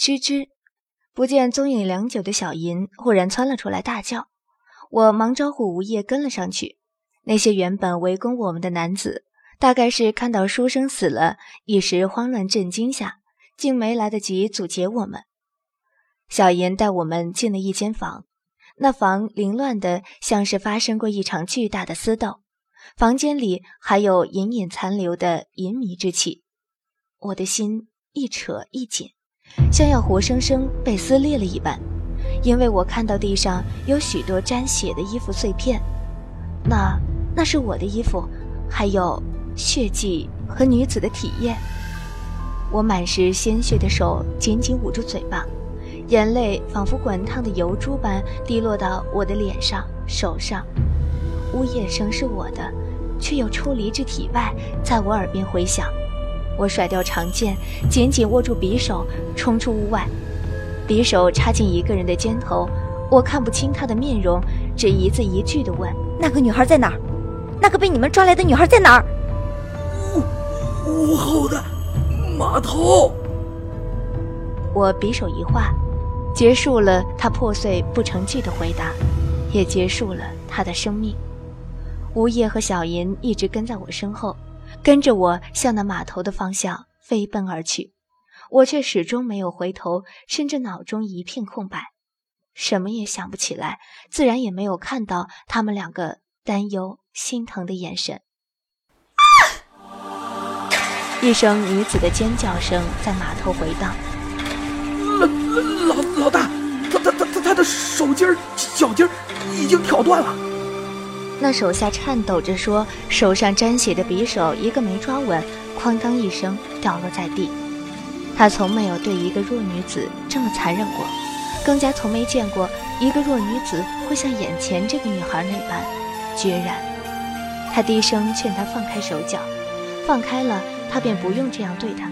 吱吱，不见踪影良久的小银忽然窜了出来，大叫。我忙招呼吴业跟了上去。那些原本围攻我们的男子，大概是看到书生死了，一时慌乱震惊下，竟没来得及阻截我们。小银带我们进了一间房，那房凌乱的像是发生过一场巨大的私斗，房间里还有隐隐残留的淫靡之气。我的心一扯一紧，像要活生生被撕裂了一般。因为我看到地上有许多沾血的衣服碎片，那那是我的衣服，还有血迹和女子的体液。我满是鲜血的手紧紧捂住嘴巴，眼泪仿佛滚烫的油珠般滴落到我的脸上、手上。呜咽声是我的，却又出离至体外，在我耳边回响。我甩掉长剑，紧紧握住匕首，冲出屋外。匕首插进一个人的肩头，我看不清他的面容，只一字一句地问：“那个女孩在哪儿？那个被你们抓来的女孩在哪儿？”屋屋后的码头。我匕首一划，结束了他破碎不成句的回答，也结束了他的生命。吴叶和小银一直跟在我身后，跟着我向那码头的方向飞奔而去。我却始终没有回头，甚至脑中一片空白，什么也想不起来，自然也没有看到他们两个担忧、心疼的眼神。一声女子的尖叫声在码头回荡。老老大，他他他他他的手筋、脚筋已经挑断了。那手下颤抖着说：“手上沾血的匕首一个没抓稳，哐当一声掉落在地。”他从没有对一个弱女子这么残忍过，更加从没见过一个弱女子会像眼前这个女孩那般决然。他低声劝她放开手脚，放开了，他便不用这样对她。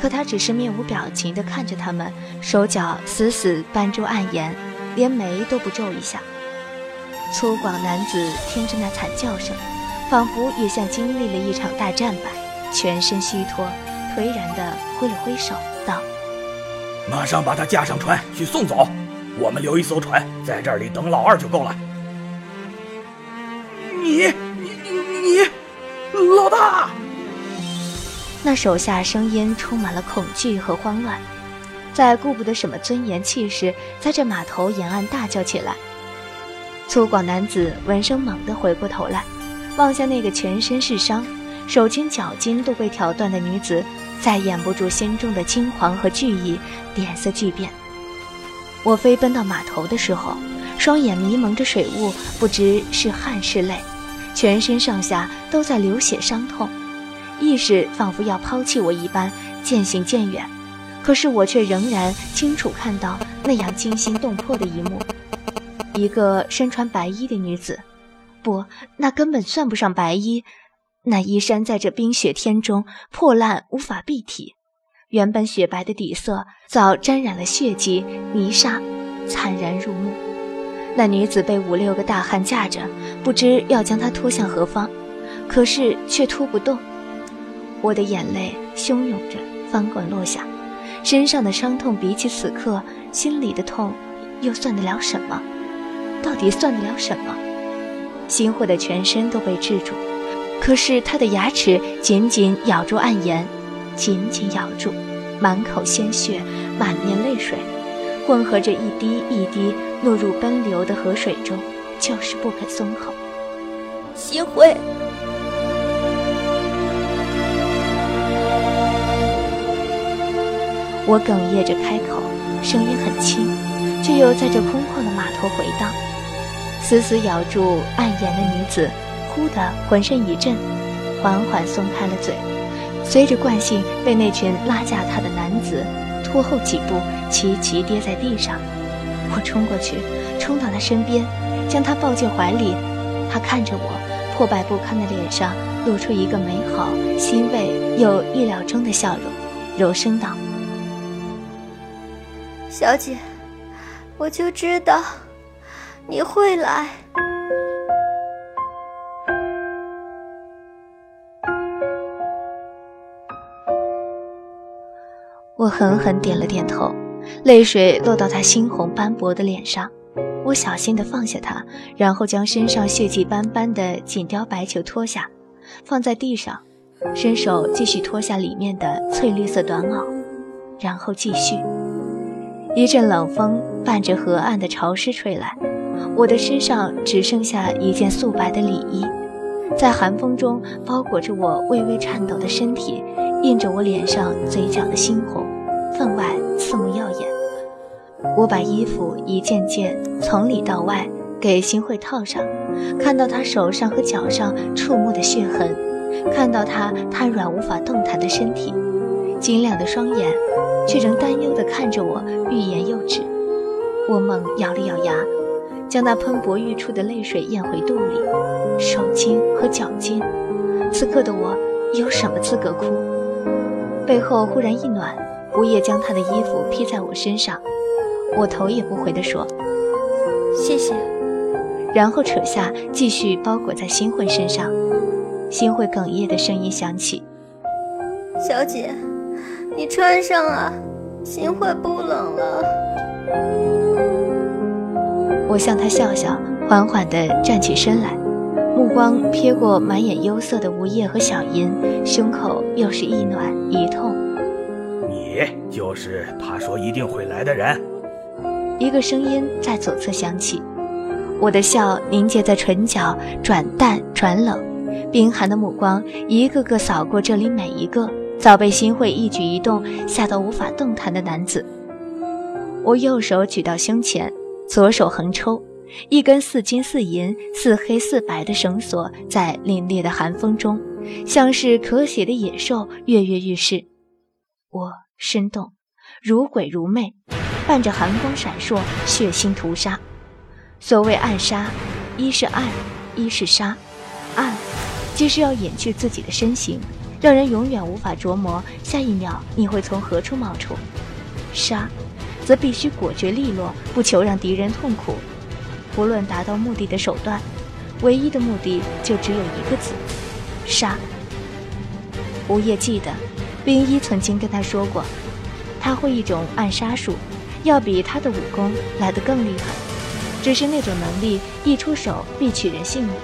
可他只是面无表情地看着他们，手脚死死扳住暗岩，连眉都不皱一下。粗犷男子听着那惨叫声，仿佛也像经历了一场大战般，全身虚脱。颓然地挥了挥手，道：“马上把他架上船去送走，我们留一艘船在这里等老二就够了。”你、你、你、老大！那手下声音充满了恐惧和慌乱，在顾不得什么尊严气势，在这码头沿岸大叫起来。粗犷男子闻声猛地回过头来，望向那个全身是伤。手筋脚筋都被挑断的女子，再掩不住心中的惊惶和惧意，脸色巨变。我飞奔到码头的时候，双眼迷蒙着水雾，不知是汗是泪，全身上下都在流血伤痛，意识仿佛要抛弃我一般，渐行渐远。可是我却仍然清楚看到那样惊心动魄的一幕：一个身穿白衣的女子，不，那根本算不上白衣。那衣衫在这冰雪天中破烂无法蔽体，原本雪白的底色早沾染了血迹泥沙，惨然入目。那女子被五六个大汉架着，不知要将她拖向何方，可是却拖不动。我的眼泪汹涌着翻滚落下，身上的伤痛比起此刻心里的痛，又算得了什么？到底算得了什么？心惑的全身都被制住。可是他的牙齿紧紧咬住暗岩，紧紧咬住，满口鲜血，满面泪水，混合着一滴一滴落入奔流的河水中，就是不肯松口。新辉，我哽咽着开口，声音很轻，却又在这空旷的码头回荡。死死咬住暗岩的女子。忽的浑身一震，缓缓松开了嘴，随着惯性被那群拉架他的男子拖后几步，齐齐跌在地上。我冲过去，冲到他身边，将他抱进怀里。他看着我，破败不堪的脸上露出一个美好、欣慰又意料中的笑容，柔声道：“小姐，我就知道你会来。”我狠狠点了点头，泪水落到他猩红斑驳的脸上。我小心地放下他，然后将身上血迹斑斑的锦貂白球脱下，放在地上，伸手继续脱下里面的翠绿色短袄，然后继续。一阵冷风伴着河岸的潮湿吹来，我的身上只剩下一件素白的里衣，在寒风中包裹着我微微颤抖的身体，映着我脸上嘴角的猩红，分外刺目耀眼。我把衣服一件件从里到外给新慧套上，看到她手上和脚上触目的血痕，看到她瘫软无法动弹的身体，晶亮的双眼却仍担忧地看着我，欲言又止。我猛咬了咬牙，将那喷薄欲出的泪水咽回肚里。手筋和脚筋，此刻的我有什么资格哭？背后忽然一暖，吴叶将他的衣服披在我身上。我头也不回地说：“谢谢。”然后扯下，继续包裹在新慧身上。新慧哽咽的声音响起：“小姐，你穿上啊，心会不冷了。”我向他笑笑，缓缓地站起身来，目光瞥过满眼忧色的吴叶和小银，胸口又是一暖一痛。你就是他说一定会来的人。一个声音在左侧响起，我的笑凝结在唇角，转淡转冷，冰寒的目光一个个扫过这里每一个早被新慧一举一动吓得无法动弹的男子。我右手举到胸前，左手横抽，一根似金似银、似黑似白的绳索在凛冽的寒风中，像是可血的野兽跃跃欲试。我身动，如鬼如魅。伴着寒光闪烁，血腥屠杀。所谓暗杀，一是暗，一是杀。暗，即是要掩去自己的身形，让人永远无法琢磨下一秒你会从何处冒出；杀，则必须果决利落，不求让敌人痛苦。不论达到目的的手段，唯一的目的就只有一个字：杀。吴业记得，冰一曾经跟他说过，他会一种暗杀术。要比他的武功来得更厉害，只是那种能力一出手必取人性命，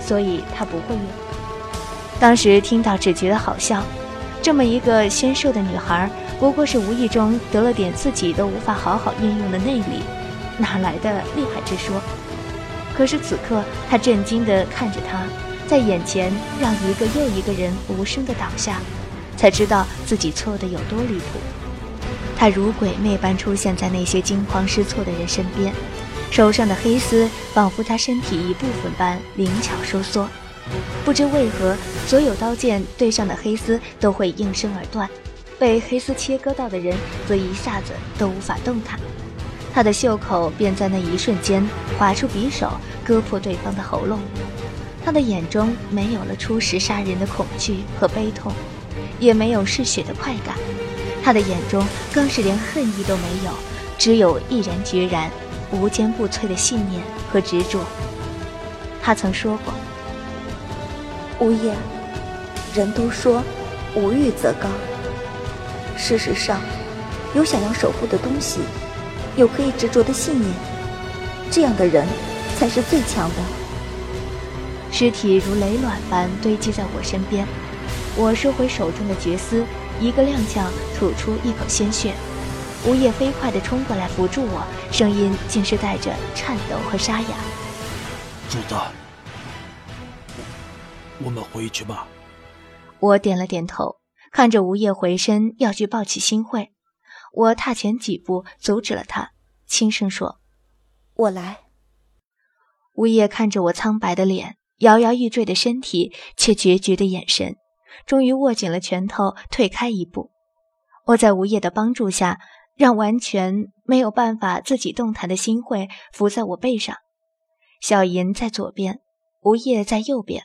所以他不会用。当时听到只觉得好笑，这么一个纤瘦的女孩，不过是无意中得了点自己都无法好好运用的内力，哪来的厉害之说？可是此刻他震惊地看着他，在眼前让一个又一个人无声地倒下，才知道自己错的有多离谱。他如鬼魅般出现在那些惊慌失措的人身边，手上的黑丝仿佛他身体一部分般灵巧收缩。不知为何，所有刀剑对上的黑丝都会应声而断，被黑丝切割到的人则一下子都无法动弹。他的袖口便在那一瞬间划出匕首，割破对方的喉咙。他的眼中没有了初时杀人的恐惧和悲痛，也没有嗜血的快感。他的眼中更是连恨意都没有，只有毅然决然、无坚不摧的信念和执着。他曾说过：“无业，人都说无欲则刚。事实上，有想要守护的东西，有可以执着的信念，这样的人才是最强的。”尸体如雷卵般堆积在我身边，我收回手中的绝丝。一个踉跄，吐出一口鲜血，吴叶飞快地冲过来扶住我，声音竟是带着颤抖和沙哑：“主子，我们回去吧。”我点了点头，看着吴叶回身要去抱起新会，我踏前几步阻止了他，轻声说：“我来。”吴叶看着我苍白的脸、摇摇欲坠的身体，却决绝的眼神。终于握紧了拳头，退开一步。我在吴叶的帮助下，让完全没有办法自己动弹的新会伏在我背上。小银在左边，吴叶在右边，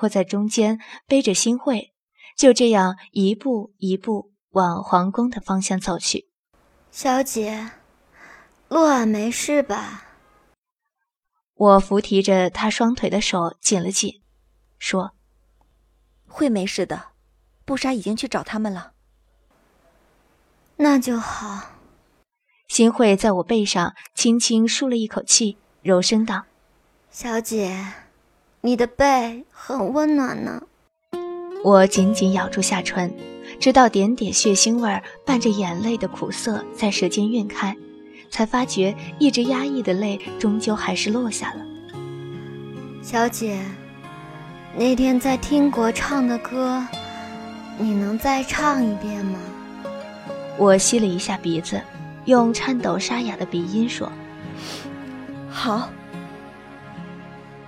我在中间背着新会，就这样一步一步往皇宫的方向走去。小姐，洛儿没事吧？我扶提着她双腿的手紧了紧，说。会没事的，布莎已经去找他们了。那就好。新会在我背上轻轻舒了一口气，柔声道：“小姐，你的背很温暖呢。”我紧紧咬住下唇，直到点点血腥味儿伴着眼泪的苦涩在舌尖晕开，才发觉一直压抑的泪终究还是落下了。小姐，那天在听国唱的歌，你能再唱一遍吗？我吸了一下鼻子。用颤抖沙哑的鼻音说：“好。”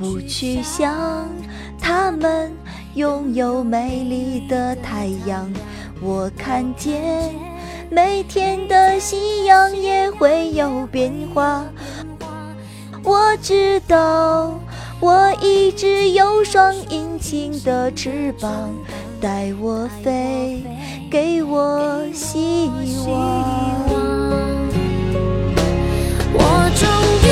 不去想他们拥有美丽的太阳。我看见每天的夕阳也会有变化。我知道，我一直有双隐形的翅膀，带我飞，给我希望。我终于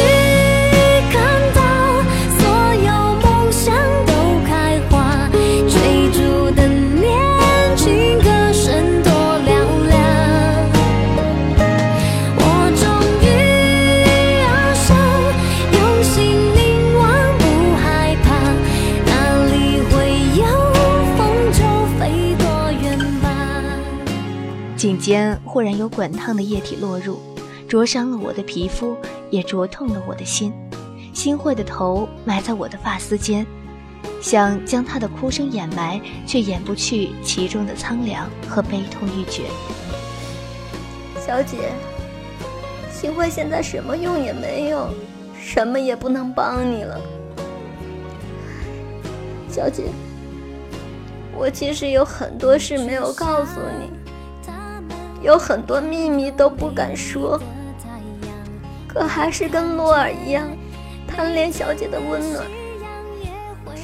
忽然有滚烫的液体落入，灼伤了我的皮肤，也灼痛了我的心。新慧的头埋在我的发丝间，想将她的哭声掩埋，却掩不去其中的苍凉和悲痛欲绝。小姐，新慧现在什么用也没有，什么也不能帮你了。小姐，我其实有很多事没有告诉你。有很多秘密都不敢说，可还是跟洛尔一样，贪恋小姐的温暖。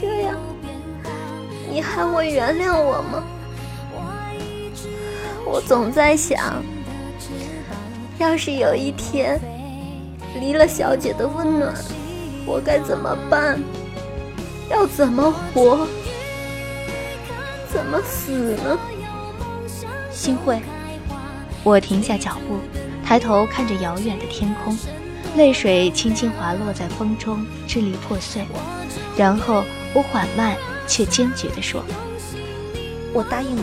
这样，你还会原谅我吗？我总在想，要是有一天离了小姐的温暖，我该怎么办？要怎么活？怎么死呢？新慧。我停下脚步，抬头看着遥远的天空，泪水轻轻滑落在风中，支离破碎。然后我缓慢却坚决地说：“我答应你，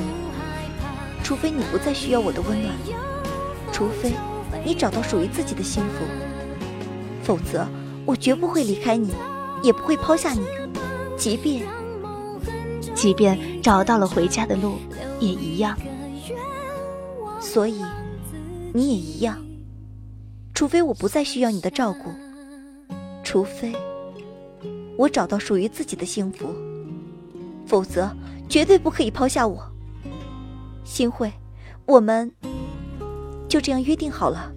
除非你不再需要我的温暖，除非你找到属于自己的幸福，否则我绝不会离开你，也不会抛下你。即便，即便找到了回家的路，也一样。”所以，你也一样。除非我不再需要你的照顾，除非我找到属于自己的幸福，否则绝对不可以抛下我。新慧，我们就这样约定好了。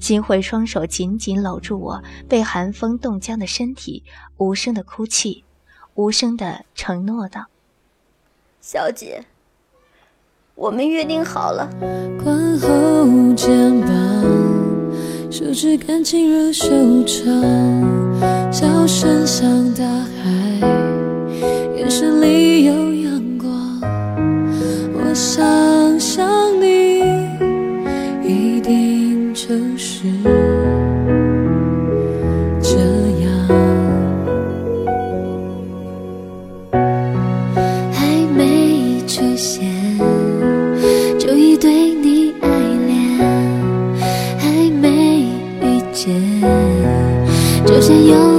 新慧双手紧紧搂住我被寒风冻僵的身体，无声的哭泣，无声的承诺道：“小姐。”我们约定好了。关后肩膀，手指感情如修长，笑声像大海，眼神里有阳光。我想想你，一定就是。出现我。